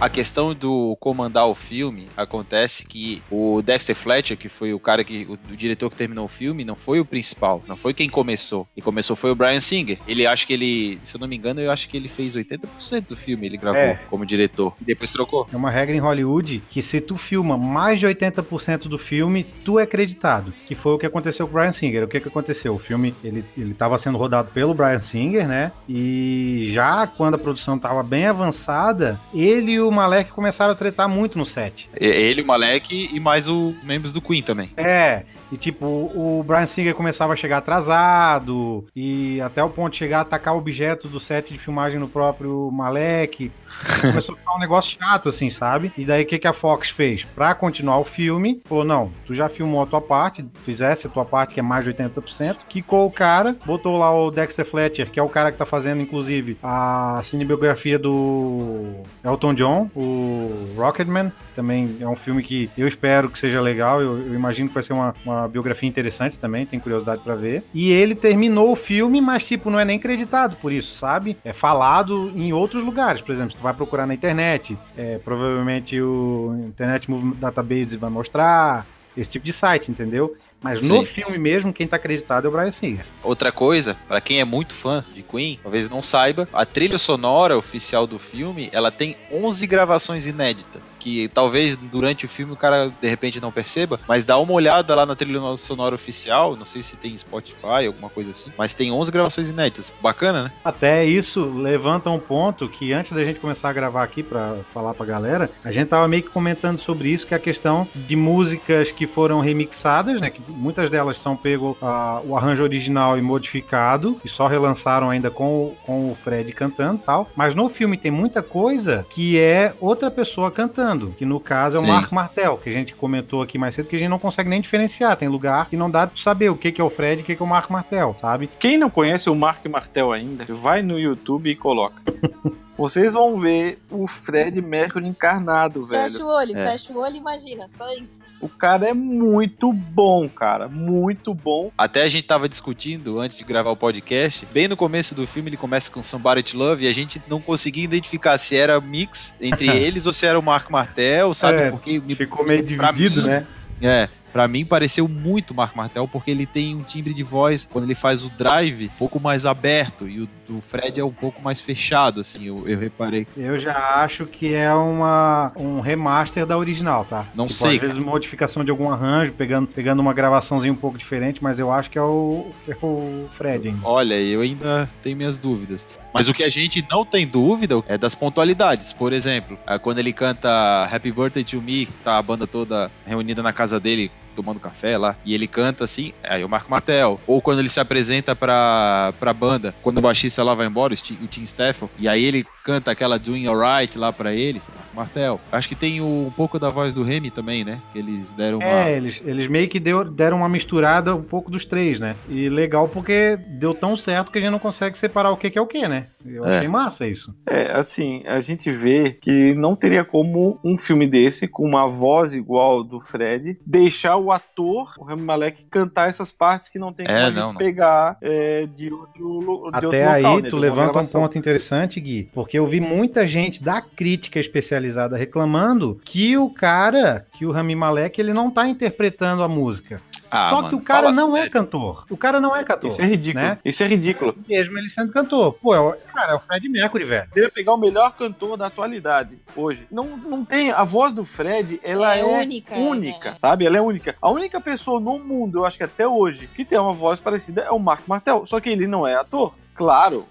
A questão do comandar o filme acontece que o Dexter Fletcher, que foi o cara que. o, o diretor que terminou o filme, não foi o principal, não foi quem começou. Quem começou foi o Brian Singer. Ele acho que ele, se eu não me engano, eu acho que ele fez 80% do filme, ele gravou É. como diretor. E depois trocou. É uma regra em Hollywood que se tu filma mais de 80% do filme, tu é acreditado. Que foi o que aconteceu com o Brian Singer. O que que aconteceu? O filme, ele, ele tava sendo rodado pelo Brian Singer, né? E já quando a produção tava bem avançada, ele e o Malek começaram a tretar muito no set. Ele, o Malek e mais os membros do Queen também. É, e tipo, o Brian Singer começava a chegar atrasado, e até o ponto de chegar a atacar objetos do set de filmagem no próprio Malek. Começou a ficar um negócio chato, assim, sabe? E daí o que, que a Fox fez? Pra continuar o filme, falou: não, tu já filmou a tua parte, fizesse a tua parte, que é mais de 80%, quicou o cara, botou lá o Dexter Fletcher, que é o cara que tá fazendo, inclusive, a cinebiografia do Elton John, o Rocketman. Também é um filme que eu espero que seja legal. Eu, eu imagino que vai ser uma, uma biografia interessante também, tenho curiosidade pra ver. E ele terminou o filme, mas tipo, não é nem creditado por isso, sabe? É falado em outros lugares. Por exemplo, tu vai procurar na internet, é, provavelmente o Internet Movie Database vai mostrar, esse tipo de site, entendeu? Mas no Sim. filme mesmo, quem tá acreditado é o Brian Singer. Outra coisa, pra quem é muito fã de Queen, talvez não saiba, a trilha sonora oficial do filme, ela tem 11 gravações inéditas, que talvez durante o filme o cara de repente não perceba, mas dá uma olhada lá na trilha sonora oficial, não sei se tem Spotify, alguma coisa assim, mas tem 11 gravações inéditas. Bacana, né? Até isso levanta um ponto que antes da gente começar a gravar aqui pra falar pra galera, a gente tava meio que comentando sobre isso, que é a questão de músicas que foram remixadas, né? Que muitas delas são pego ah, o arranjo original e modificado, e só relançaram ainda com, o- com o Fred cantando e tal. Mas no filme tem muita coisa que é outra pessoa cantando, que no caso é o Sim. Mark Martel, que a gente comentou aqui mais cedo, que a gente não consegue nem diferenciar. Tem lugar que não dá pra saber o que, que é o Fred e o que, que é o Mark Martel, sabe? Quem não conhece o Mark Martel ainda, vai no YouTube e coloca. Vocês vão ver o Fred Mercury encarnado, Fecha velho. o olho, É. fecha o olho e imagina, só isso. O cara é muito bom, cara. Muito bom. Até a gente tava discutindo antes de gravar o podcast, bem no começo do filme ele começa com Somebody to Love e a gente não conseguia identificar se era mix entre eles ou se era o Marco Martel, sabe? É, Porque me- Ficou meio dividido, mim, né? É, pra mim pareceu muito Marco Martel, porque ele tem um timbre de voz, quando ele faz o drive, um pouco mais aberto, e o do Fred é um pouco mais fechado, assim, eu, eu reparei. Eu já acho que é uma, um remaster da original, tá? Não Tipo, sei, Às vezes modificação de algum arranjo, pegando, pegando uma gravaçãozinha um pouco diferente, mas eu acho que é o, é o Fred ainda. Olha, eu ainda tenho minhas dúvidas. Mas o que a gente não tem dúvida é das pontualidades. Por exemplo, ah, quando ele canta Happy Birthday to Me, tá a banda toda reunida na casa dele tomando café lá, e ele canta assim, aí o Marco Martel. Ou quando ele se apresenta pra, pra banda, quando o baixista lá vai embora, o Ti- o Tim Stafford, e aí ele canta aquela Doing Alright lá pra eles, Marco Martel. Acho que tem o- um pouco da voz do Remy também, né? Que eles deram uma... É, eles, eles meio que deu- deram uma misturada um pouco dos três, né? E legal porque deu tão certo que a gente não consegue separar o que, que é o que, né? Eu É. achei massa isso. É, assim, a gente vê que não teria como um filme desse, com uma voz igual do Fred, deixar o ator, o Rami Malek, cantar essas partes que não tem como É, a gente não, não. pegar é, de outro, de outro Até aí, local, né, tu levanta um ponto interessante, Gui, porque eu vi muita gente da crítica especializada reclamando que o cara, que o Rami Malek, ele não tá interpretando a música. Ah, Só mano, que o cara não é sério. cantor. O cara não é cantor. Isso é ridículo. né? Isso é ridículo. Mesmo ele sendo cantor. Pô, é o, cara, é o Fred Mercury, velho. Deveria pegar o melhor cantor da atualidade hoje. Não, não tem. A voz do Fred, ela É é, única, única, né? sabe? Ela é única. A única pessoa no mundo, eu acho que até hoje, que tem uma voz parecida é o Marco Martel. Só que ele não é ator. Claro.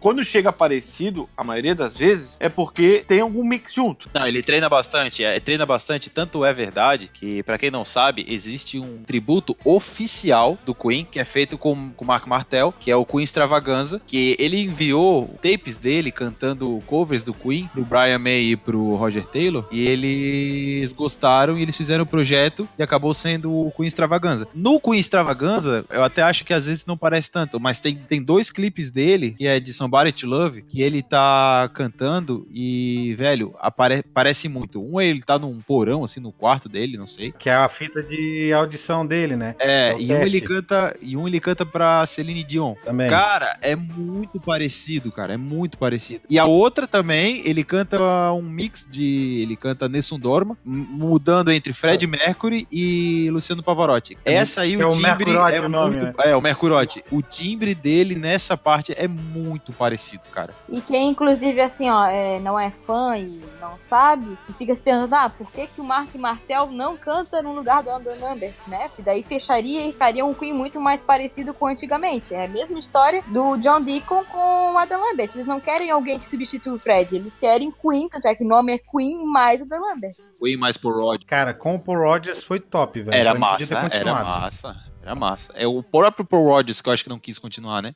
Quando chega parecido, a maioria das vezes, é porque tem algum mix junto. Não, ele treina bastante, é, treina bastante, tanto é verdade que, pra quem não sabe, existe um tributo oficial do Queen, que é feito com o Mark Martel, que é o Queen Extravaganza, que ele enviou tapes dele cantando covers do Queen pro Brian May e pro Roger Taylor, e eles gostaram e eles fizeram o projeto e acabou sendo o Queen Extravaganza. No Queen Extravaganza, eu até acho que às vezes não parece tanto, mas tem, tem dois clipes dele, que é é de Somebody to Love, que ele tá cantando e, velho, apare parece muito. Um, ele tá num porão, assim, no quarto dele, não sei. Que é a fita de audição dele, né? É, É e um ele canta, e um ele canta pra Celine Dion. Também. Cara, é muito parecido, cara, é muito parecido. E a outra também, ele canta um mix de, ele canta Nessun Dorma, mudando entre Fred Mercury e Luciano Pavarotti. Essa aí é o o timbre é o nome, muito, né? é o Mercurotti. O timbre dele nessa parte é muito parecido, cara. E quem, inclusive, assim, ó, é, não é fã e não sabe, fica se perguntando, ah, por que, que o Mark Martel não canta no lugar do Adam Lambert, né? E daí fecharia e ficaria um Queen muito mais parecido com antigamente. É a mesma história do John Deacon com o Adam Lambert. Eles não querem alguém que substitua o Fred, eles querem Queen, tanto é que o nome é Queen mais Adam Lambert. Foi mais por Rod. Cara, com o Paul Rogers foi top, velho. Era Foi- massa, era massa. Era massa. É o próprio Paul Rogers que eu acho que não quis continuar, né?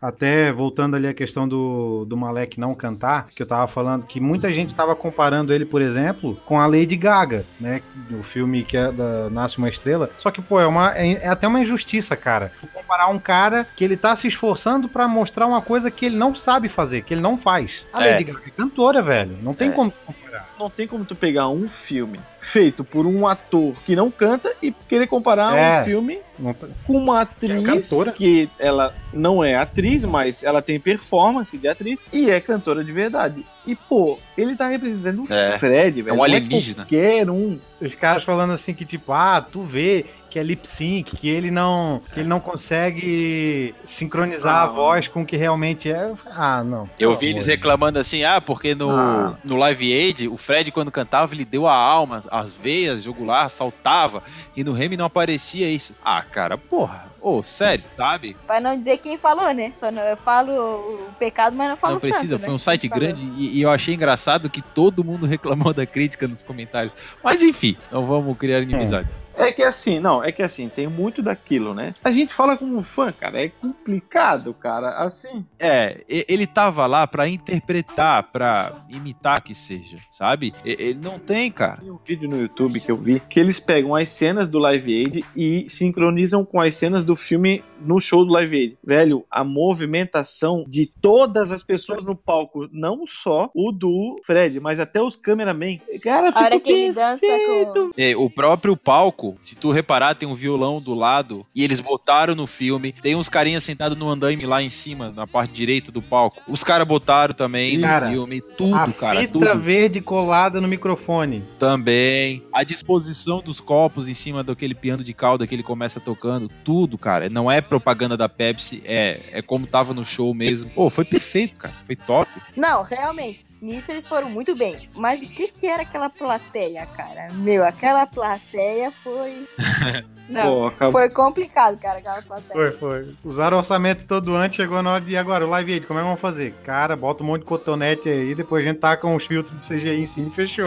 Até voltando ali a questão do, do Malek não cantar, que eu tava falando que muita gente tava comparando ele, por exemplo, com a Lady Gaga, né? O filme que é da Nasce uma Estrela. Só que, pô, é, uma, é, é até uma injustiça, cara. Tu comparar um cara que ele tá se esforçando pra mostrar uma coisa que ele não sabe fazer, que ele não faz. A É. Lady Gaga é cantora, velho. Não tem É. como comparar. Não tem como tu pegar um filme feito por um ator que não canta e querer comparar É. um filme Não- com uma atriz cantora. que ela não é atriz, mas ela tem performance de atriz e é cantora de verdade. E, pô, ele tá representando o É. Fred, velho. um Não alienígena. qualquer um. Os caras falando assim que, tipo, ah, tu vê que é lip sync, que ele não, que ele não consegue sincronizar Ah. a voz com o que realmente é. Ah, não. Eu vi eles reclamando assim, ah, porque no, Ah. no Live Aid, o Fred, quando cantava, ele deu a alma, as veias, jugular, saltava, e no Remy não aparecia isso. Ah, cara, porra, ô, sério, sabe? Pra não dizer quem falou, né? Só não, eu falo o pecado, mas não falo não precisa, santo, foi né? um site grande e, e eu achei engraçado que todo mundo reclamou da crítica nos comentários. Mas enfim, não vamos criar inimizade. É que assim, não, é que assim, tem muito daquilo, né? A gente fala como fã, cara, é complicado, cara. Assim, É, e- ele tava lá pra interpretar, pra imitar que seja, sabe? E- Ele não tem, cara. Tem um vídeo no YouTube que eu vi que eles pegam as cenas do Live Aid e sincronizam com as cenas do filme no show do Live Aid. Velho, a movimentação de todas as pessoas no palco, não só o do Fred, mas até os cameramen. Cara, A hora ficou que ele dança perfeito. com. É, o próprio palco, se tu reparar, tem um violão do lado e eles botaram no filme. Tem uns carinhas sentados no andaime lá em cima, na parte direita do palco. Os caras botaram também Cara, no filme. Tudo, a cara, fita tudo. verde colada no microfone. Também. A disposição dos copos em cima daquele piano de cauda que ele começa tocando. Tudo, cara. Não é propaganda da Pepsi, é, é como tava no show mesmo. Pô, foi perfeito, cara. Foi top. Não, realmente. Nisso eles foram muito bem. Mas o que que era aquela plateia, cara? Meu, aquela plateia foi. Não, Pô, acabou. foi complicado, cara, aquela plateia. Foi, foi. Usaram o orçamento todo antes, chegou na hora de agora, o live aid, como é que vamos fazer? Cara, bota um monte de cotonete aí, depois a gente taca uns filtros de CGI em cima e fechou.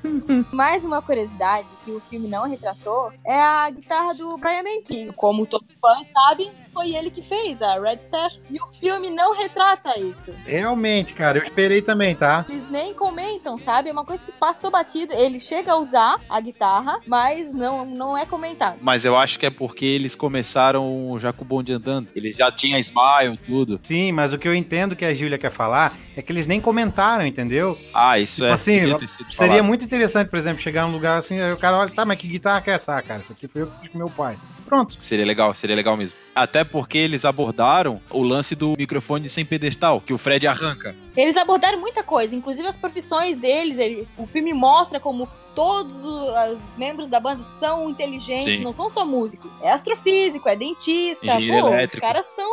Mais uma curiosidade que o filme não retratou é a guitarra do Brian May, que, como todo fã sabe, foi ele que fez a Red Special. E o filme não retrata isso. Realmente, cara, eu esperei também, tá? Eles nem comentam, sabe? É uma coisa que passou batido. Ele chega a usar a guitarra, mas não, não é comentado. Mas eu acho que é porque eles começaram já com o bonde andando. Ele já tinha smile, tudo. Sim, mas o que eu entendo que a Júlia quer falar é que eles nem comentaram, entendeu? Ah, isso Tipo é. assim, podia ter sido Seria falado. muito interessante, por exemplo, chegar num lugar assim, aí o cara olha, tá, mas que guitarra que é essa, cara? Isso aqui foi eu que fiz com meu pai. Pronto. Seria legal, seria legal mesmo. Até porque eles abordaram o lance do microfone sem pedestal, que o Fred arranca. Eles abordaram muita coisa, inclusive as profissões deles. ele- o filme mostra como todos os membros da banda são inteligentes, Sim. não são só músicos. É astrofísico, é dentista. Engenheiro Pô, os elétrico. caras são,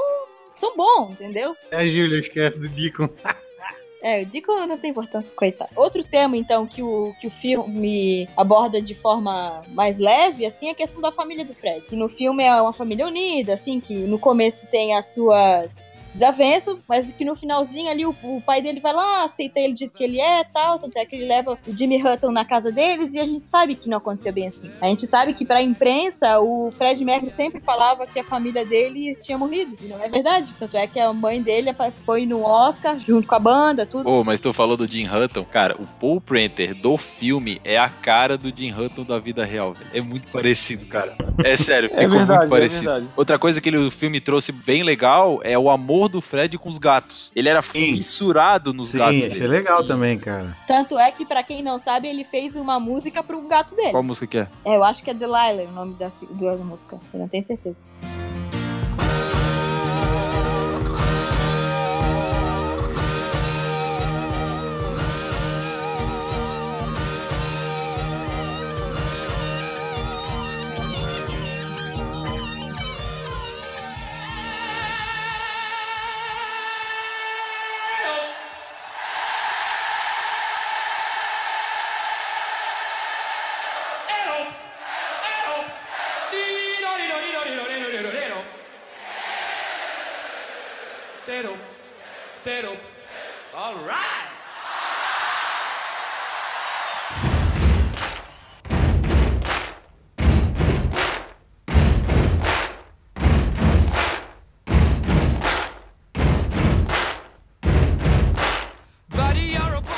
são bons, entendeu? É a Júlia, esquece do Deacon. É, o Dico não tem importância, coitado. Outro tema, então, que o, que o filme aborda de forma mais leve, assim, é a questão da família do Fred. Que no filme é uma família unida, assim, que no começo tem as suas desavenças, mas que no finalzinho ali o, o pai dele vai lá, aceita ele do jeito que ele é tal, tanto é que ele leva o Jimmy Hutton na casa deles e a gente sabe que não aconteceu bem assim. A gente sabe que pra imprensa o Fred Mercury sempre falava que a família dele tinha morrido, e não é verdade. Tanto é que a mãe dele foi no Oscar junto com a banda, tudo. Ô, mas tu falou do Jim Hutton. Cara, o Paul Prenter do filme é a cara do Jim Hutton da vida real, velho. É muito parecido, cara. É sério, É ficou verdade, muito é parecido. verdade. Outra coisa que ele- o filme trouxe bem legal é o amor amor do Fred com os gatos. Ele era fissurado nos Sim, gatos achei dele. legal também, cara. Tanto é que, pra quem não sabe, ele fez uma música pro gato dele. Qual música que é? É, eu acho que é Delilah o nome da, da música. Eu não tenho certeza.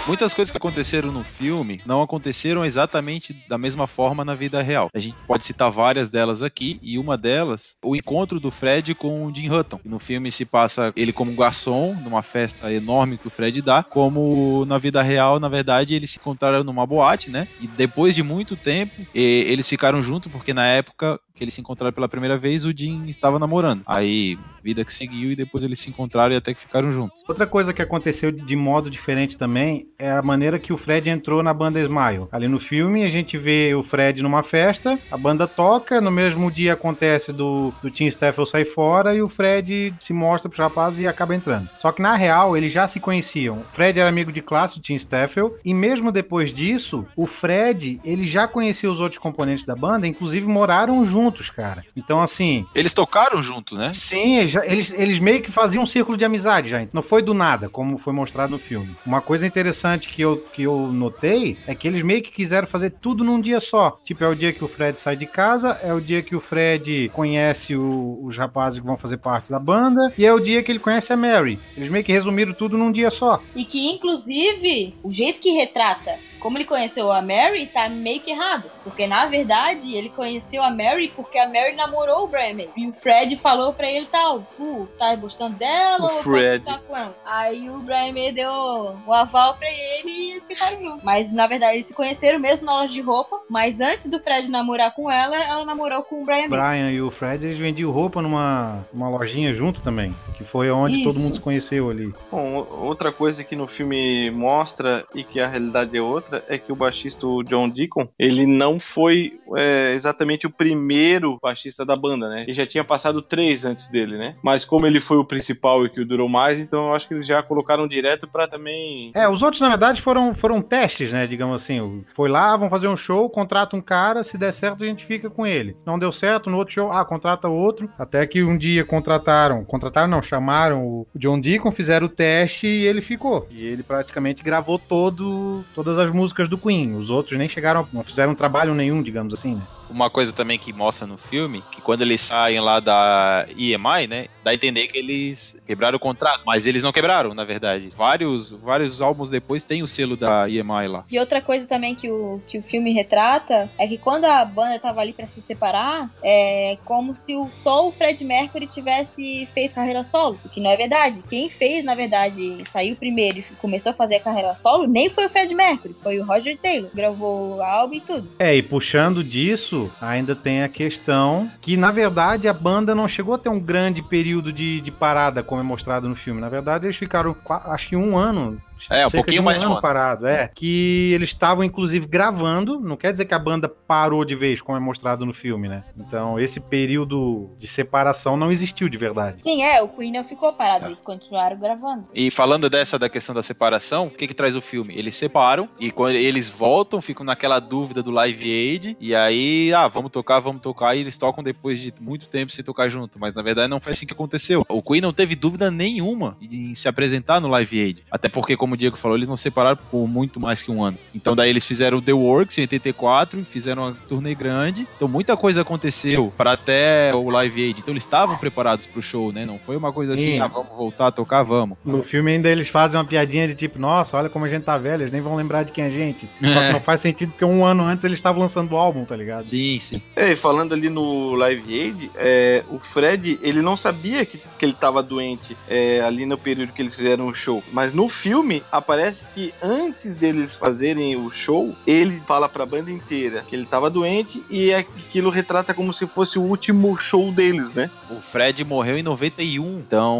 Muitas coisas que aconteceram no filme não aconteceram exatamente da mesma forma na vida real. A gente pode citar várias delas aqui, e uma delas, o encontro do Fred com o Jim Hutton. No filme se passa ele como garçom, numa festa enorme que o Fred dá, como na vida real, na verdade, eles se encontraram numa boate, né? E depois de muito tempo, eles ficaram juntos, porque na época que eles se encontraram pela primeira vez, o Jim estava namorando. Aí, vida que seguiu, e depois eles se encontraram e até que ficaram juntos. Outra coisa que aconteceu de modo diferente também é a maneira que o Fred entrou na banda Smile. Ali no filme a gente vê o Fred numa festa, a banda toca, no mesmo dia acontece do, do Tim Staffel sair fora e o Fred se mostra pros rapazes e acaba entrando. Só que na real eles já se conheciam. O Fred era amigo de classe do Tim Staffel e mesmo depois disso, o Fred ele já conhecia os outros componentes da banda, inclusive moraram juntos, cara. Então assim, Eles tocaram junto, né? Sim, eles, já- eles, eles meio que faziam um círculo de amizade já. Não foi do nada, como foi mostrado no filme. Uma coisa interessante que eu, que eu notei é que eles meio que quiseram fazer tudo num dia só. Tipo, é o dia que o Fred sai de casa, é o dia que o Fred conhece o- os rapazes que vão fazer parte da banda, e é o dia que ele conhece a Mary. Eles meio que resumiram tudo num dia só. E que, inclusive, o jeito que retrata como ele conheceu a Mary tá meio que errado. Porque, na verdade, ele conheceu a Mary porque a Mary namorou o Brian May. E o Fred falou pra ele tal, tu tá gostando dela O ou pode Fred. ficar com ela? Aí o Brian May deu o aval pra ele e eles ficaram juntos. Mas, na verdade, eles se conheceram mesmo na loja de roupa. Mas antes do Fred namorar com ela, ela namorou com o Brian O May. Brian e o Fred, eles vendiam roupa numa, numa lojinha junto também. Que foi onde Isso. todo mundo se conheceu ali. Bom, outra coisa que no filme mostra e que a realidade é outra é que o baixista John Deacon, ele não foi é, exatamente o primeiro baixista da banda, né? Ele já tinha passado três antes dele, né? Mas como ele foi o principal e que durou mais, então eu acho que eles já colocaram direto pra também É, os outros, na verdade, foram, foram testes, né? Digamos assim. Foi lá, vão fazer um show, contrata um cara, se der certo, a gente fica com ele. Não deu certo, no outro show, ah, contrata outro. Até que um dia contrataram, contrataram, não, chamaram o John Deacon, fizeram o teste e ele ficou. E ele praticamente gravou todo, todas as músicas do Queen. Os outros nem chegaram, não fizeram trabalho nenhum, digamos assim, né? Uma coisa também que mostra no filme, que quando eles saem lá da EMI, né, dá a entender que eles quebraram o contrato, mas eles não quebraram, na verdade. Vários, vários álbuns depois tem o selo da EMI lá. E outra coisa também que o, que o filme retrata é que quando a banda tava ali pra se separar, é como se o, só o Fred Mercury tivesse feito carreira solo. O que não é verdade. Quem fez, na verdade, saiu primeiro e começou a fazer a carreira solo, nem foi o Fred Mercury, foi o Roger Taylor. Gravou o álbum e tudo. É, e puxando disso, ainda tem a questão que, na verdade, a banda não chegou a ter um grande período de, de parada, como é mostrado no filme. Na verdade, eles ficaram, acho que um ano. É, um cerca pouquinho mais de um ano. parado. É, que eles estavam, inclusive, gravando. Não quer dizer que a banda parou de vez, como é mostrado no filme, né? Então, esse período de separação não existiu de verdade. Sim, é, o Queen não ficou parado, eles continuaram gravando. E falando dessa da questão da separação, o que que traz o filme? Eles separam e quando eles voltam, ficam naquela dúvida do Live Aid e aí, ah, vamos tocar, vamos tocar e eles tocam depois de muito tempo sem tocar junto, mas na verdade não foi assim que aconteceu. O Queen não teve dúvida nenhuma em se apresentar no Live Aid, até porque como como o Diego falou, eles não separaram por muito mais que um ano. Então daí eles fizeram o The Works em 84, fizeram uma turnê grande. Então muita coisa aconteceu para até o Live Aid. Então eles estavam preparados pro show, né? Não foi uma coisa assim, Sim. ah, vamos voltar a tocar, vamos. No filme ainda eles fazem uma piadinha de tipo, nossa, olha como a gente tá velho, eles nem vão lembrar de quem é a gente. Só que não faz sentido porque um ano antes eles estavam lançando o álbum, tá ligado? Sim, sim. É, e falando ali no Live Aid, é, o Fred, ele não sabia que, que ele tava doente é, ali no período que eles fizeram o show. Mas no filme, aparece que antes deles fazerem o show, ele fala pra banda inteira que ele tava doente e aquilo retrata como se fosse o último show deles, né? O Fred morreu em 91, então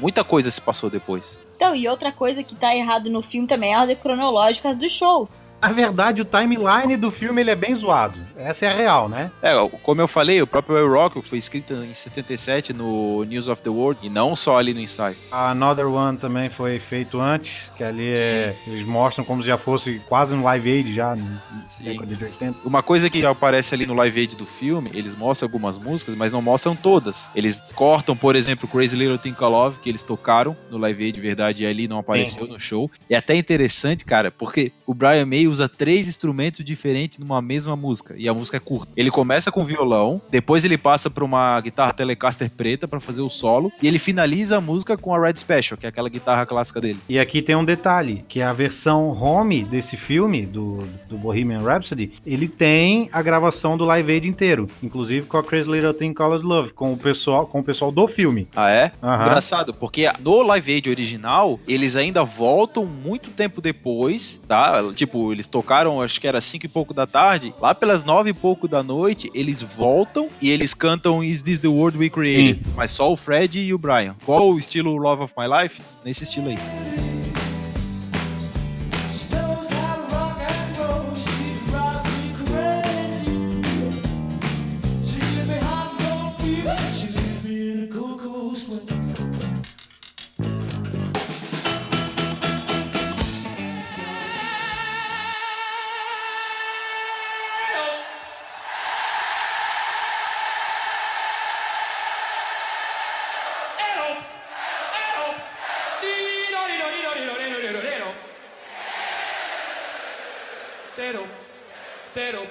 muita coisa se passou depois. Então, e outra coisa que tá errado no filme também é a ordem cronológica dos shows. Na verdade, o timeline do filme ele é bem zoado. Essa é a real, né? É, como eu falei, o próprio El Rock foi escrito em 77 no News of the World e não só ali no ensaio. A Another One também foi feito antes, que ali é, eles mostram como se já fosse quase um live aid já, Sim. década de 80. Uma coisa que aparece ali no live aid do filme, eles mostram algumas músicas, mas não mostram todas. Eles cortam, por exemplo, Crazy Little Thing Call Love, que eles tocaram no live aid de verdade e ali não apareceu no show. E é até interessante, cara, porque o Brian May usa três instrumentos diferentes numa mesma música e a música é curta. Ele começa com violão, depois ele passa para uma guitarra Telecaster preta para fazer o solo e ele finaliza a música com a Red Special, que é aquela guitarra clássica dele. E aqui tem um detalhe, que a versão home desse filme, do, do Bohemian Rhapsody, ele tem a gravação do Live Aid inteiro, inclusive com a Crazy Little Thing Called Love, com o pessoal, com o pessoal do filme. Ah, é? Aham. Engraçado, porque no Live Aid original, eles ainda voltam muito tempo depois, tá? Tipo, eles tocaram, acho que era 5 e pouco da tarde, lá pelas 9 e pouco da noite, eles voltam e eles cantam Is This the World We Created? Mas só o Fred e o Brian. Qual o estilo Love of My Life? Nesse estilo aí. entero.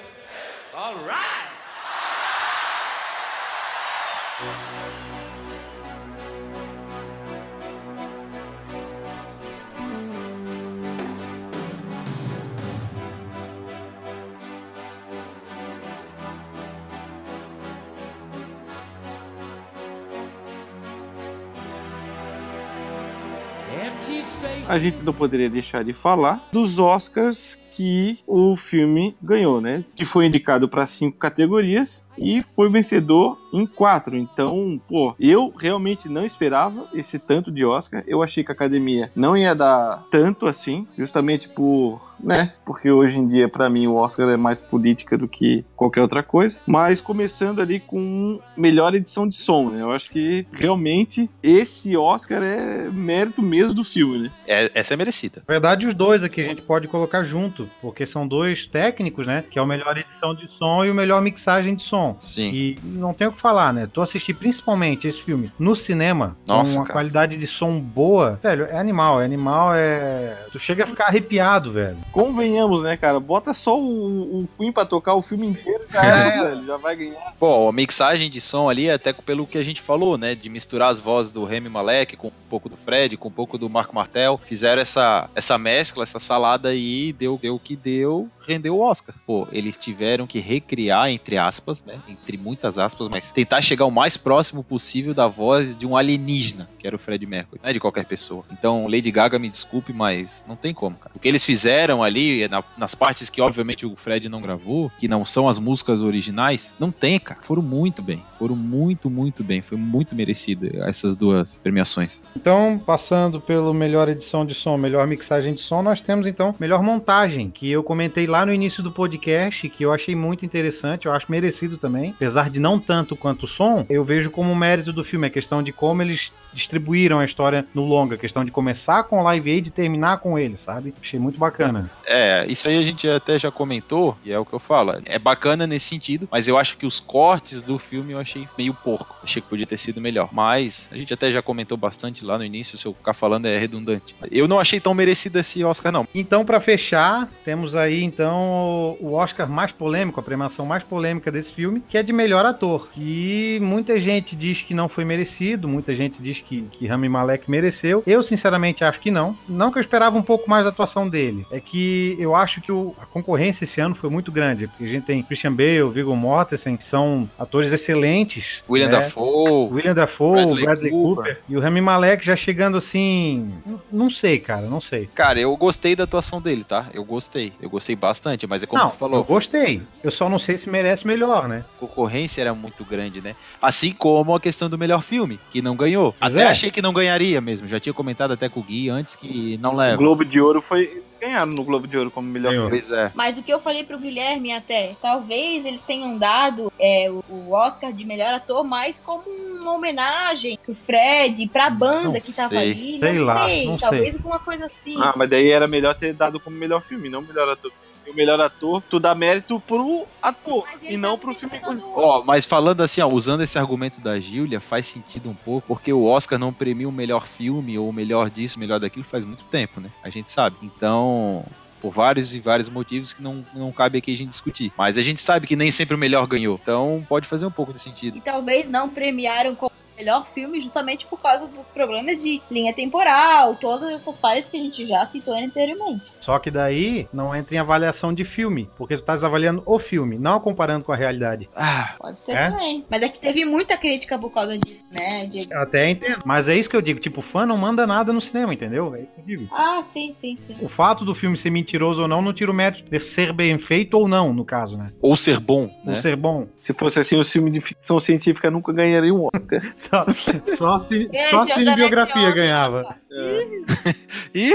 A gente não poderia deixar de falar dos Oscars que o filme ganhou, né? Que foi indicado para cinco categorias e foi vencedor em quatro. Então, pô, eu realmente não esperava esse tanto de Oscar. Eu achei que a academia não ia dar tanto assim, justamente por, né? Porque hoje em dia, para mim, o Oscar é mais política do que qualquer outra coisa. Mas começando ali com melhor edição de som, né? Eu acho que realmente esse Oscar é mérito mesmo do filme, né? É, essa é merecida. Na verdade, os dois aqui a gente pode colocar junto, porque são dois técnicos, né? Que é o melhor edição de som e o melhor mixagem de som. Sim. E não tem o que falar, né? Tu assistir principalmente esse filme no cinema, Nossa, com uma cara. qualidade de som boa, velho, é animal, é animal, é. Tu chega a ficar arrepiado, velho. Convenhamos, né, cara? Bota só o, o Queen pra tocar o filme inteiro, já velho. Já vai ganhar. Pô, a mixagem de som ali, até pelo que a gente falou, né? De misturar as vozes do Remy Malek com um pouco do Fred, com um pouco do Marco Martel. Fizeram essa, essa mescla, essa salada aí, deu, deu o que deu, rendeu o Oscar. Pô, eles tiveram que recriar, entre aspas, né? Entre muitas aspas, mas tentar chegar o mais próximo possível da voz de um alienígena, que era o Fred Mercury, não é de qualquer pessoa. Então, Lady Gaga, me desculpe, mas não tem como, cara. O que eles fizeram ali, na- nas partes que, obviamente, o Fred não gravou, que não são as músicas originais, não tem, cara. Foram muito bem. Foram muito, muito bem. Foi muito merecida essas duas premiações. Então, passando pelo melhor edição de som, melhor mixagem de som, nós temos então melhor montagem. que eu comentei lá no início do podcast, que eu achei muito interessante, eu acho merecido também. Apesar de não tanto quanto o som, eu vejo como mérito do filme a questão de como eles distribuíram a história no longa, a questão de começar com o Live Aid e terminar com ele, sabe? Achei muito bacana. É, isso aí a gente até já comentou, e é o que eu falo. É bacana nesse sentido, mas eu acho que os cortes do filme eu achei meio porco. Achei que podia ter sido melhor. Mas a gente até já comentou bastante lá no início, se eu ficar falando é redundante. Eu não achei tão merecido esse Oscar, não. Então, pra fechar, temos aí então o Oscar mais polêmico, a premiação mais polêmica desse filme, que é de melhor ator. E muita gente diz que não foi merecido, muita gente diz que, que Rami Malek mereceu. Eu, sinceramente, acho que não. Não que eu esperava um pouco mais da atuação dele. É que eu acho que o- a concorrência esse ano foi muito grande. Porque a gente tem Christian Bale, Viggo Mortensen, que são atores excelentes. William né? Dafoe. William Dafoe, Bradley Bradley, Cooper. Cooper. e o Rami Malek já chegando assim. Não sei, cara, não sei. Cara, eu gostei da atuação dele, tá? Eu gostei. Eu gostei bastante, mas é como não, tu falou, eu gostei. Eu só não sei se merece melhor, né? a concorrência era muito grande, né? Assim como a questão do melhor filme, que não ganhou. Pois até é. achei que não ganharia mesmo. Já tinha comentado até com o Gui antes que não O leva. Globo de Ouro foi. Ganharam no Globo de Ouro como melhor filme. Pois é. Mas o que eu falei pro Guilherme até, talvez eles tenham dado é, o- Oscar de melhor ator mais como uma homenagem pro Fred, pra banda Não que tava sei. ali. Sei não lá, sei, não talvez sei. alguma coisa assim. Ah, mas daí era melhor ter dado como melhor filme, não melhor ator. E o melhor ator, tu dá mérito pro ator e não pro filme. Ó, mas falando assim, ó, usando esse argumento da Gília, faz sentido um pouco, porque o Oscar não premia o melhor filme ou o melhor disso, o melhor daquilo faz muito tempo, né? A gente sabe. Então, por vários e vários motivos que não, não cabe aqui a gente discutir. Mas a gente sabe que nem sempre o melhor ganhou. Então, pode fazer um pouco de sentido. E talvez não premiaram como melhor filme justamente por causa dos problemas de linha temporal, todas essas falhas que a gente já citou anteriormente. Só que daí não entra em avaliação de filme, porque tu estás avaliando o filme, não comparando com a realidade. Ah, Pode ser É? também. Mas é que teve muita crítica por causa disso, né, Diego? Eu Até entendo. Mas é isso que eu digo, tipo, fã não manda nada no cinema, entendeu? É isso que eu digo. Ah, sim, sim, sim. O fato do filme ser mentiroso ou não não tira o mérito de ser bem feito ou não, no caso, né? ou ser bom, Ou né? ser bom. Se fosse assim, o filme de ficção científica nunca ganharia um Oscar. Só, só, cine, Esse só é o cinebiografia ganhava. Oscar. Ih,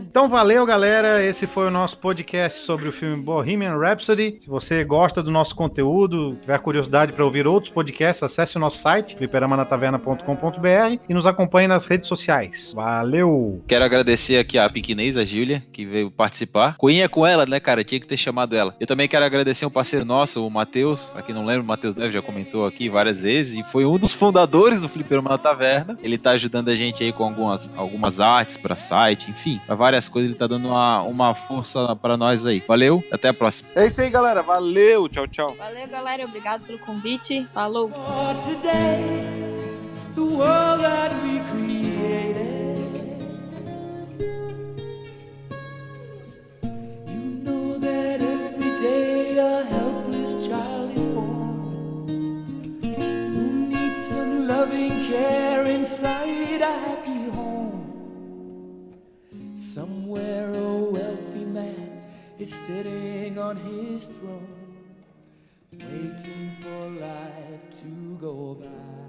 Então valeu, galera. Esse foi o nosso podcast sobre o filme Bohemian Rhapsody. Se você gosta do nosso conteúdo, tiver curiosidade para ouvir outros podcasts, acesse o nosso site, fliperamanataverna.com.br e nos acompanhe nas redes sociais. Valeu! Quero agradecer aqui a Piquinês, a Júlia, que veio participar. Coinha com ela, né, cara? Tinha que ter chamado ela. Eu também quero agradecer um parceiro nosso, o Matheus. Pra quem não lembra, o Matheus Neves já comentou aqui várias vezes. E foi um dos fundadores do Fliperama na Taverna. Ele tá ajudando a gente aí com algumas, algumas artes pra site, enfim. Pra várias coisas, ele tá dando uma, uma força pra nós aí. Valeu, até a próxima. É isso aí, galera. Valeu. Tchau, tchau. Valeu, galera. Obrigado pelo convite. Falou. That every day a helpless loving care inside a happy home. Somewhere a wealthy man is sitting on his throne waiting for life to go by.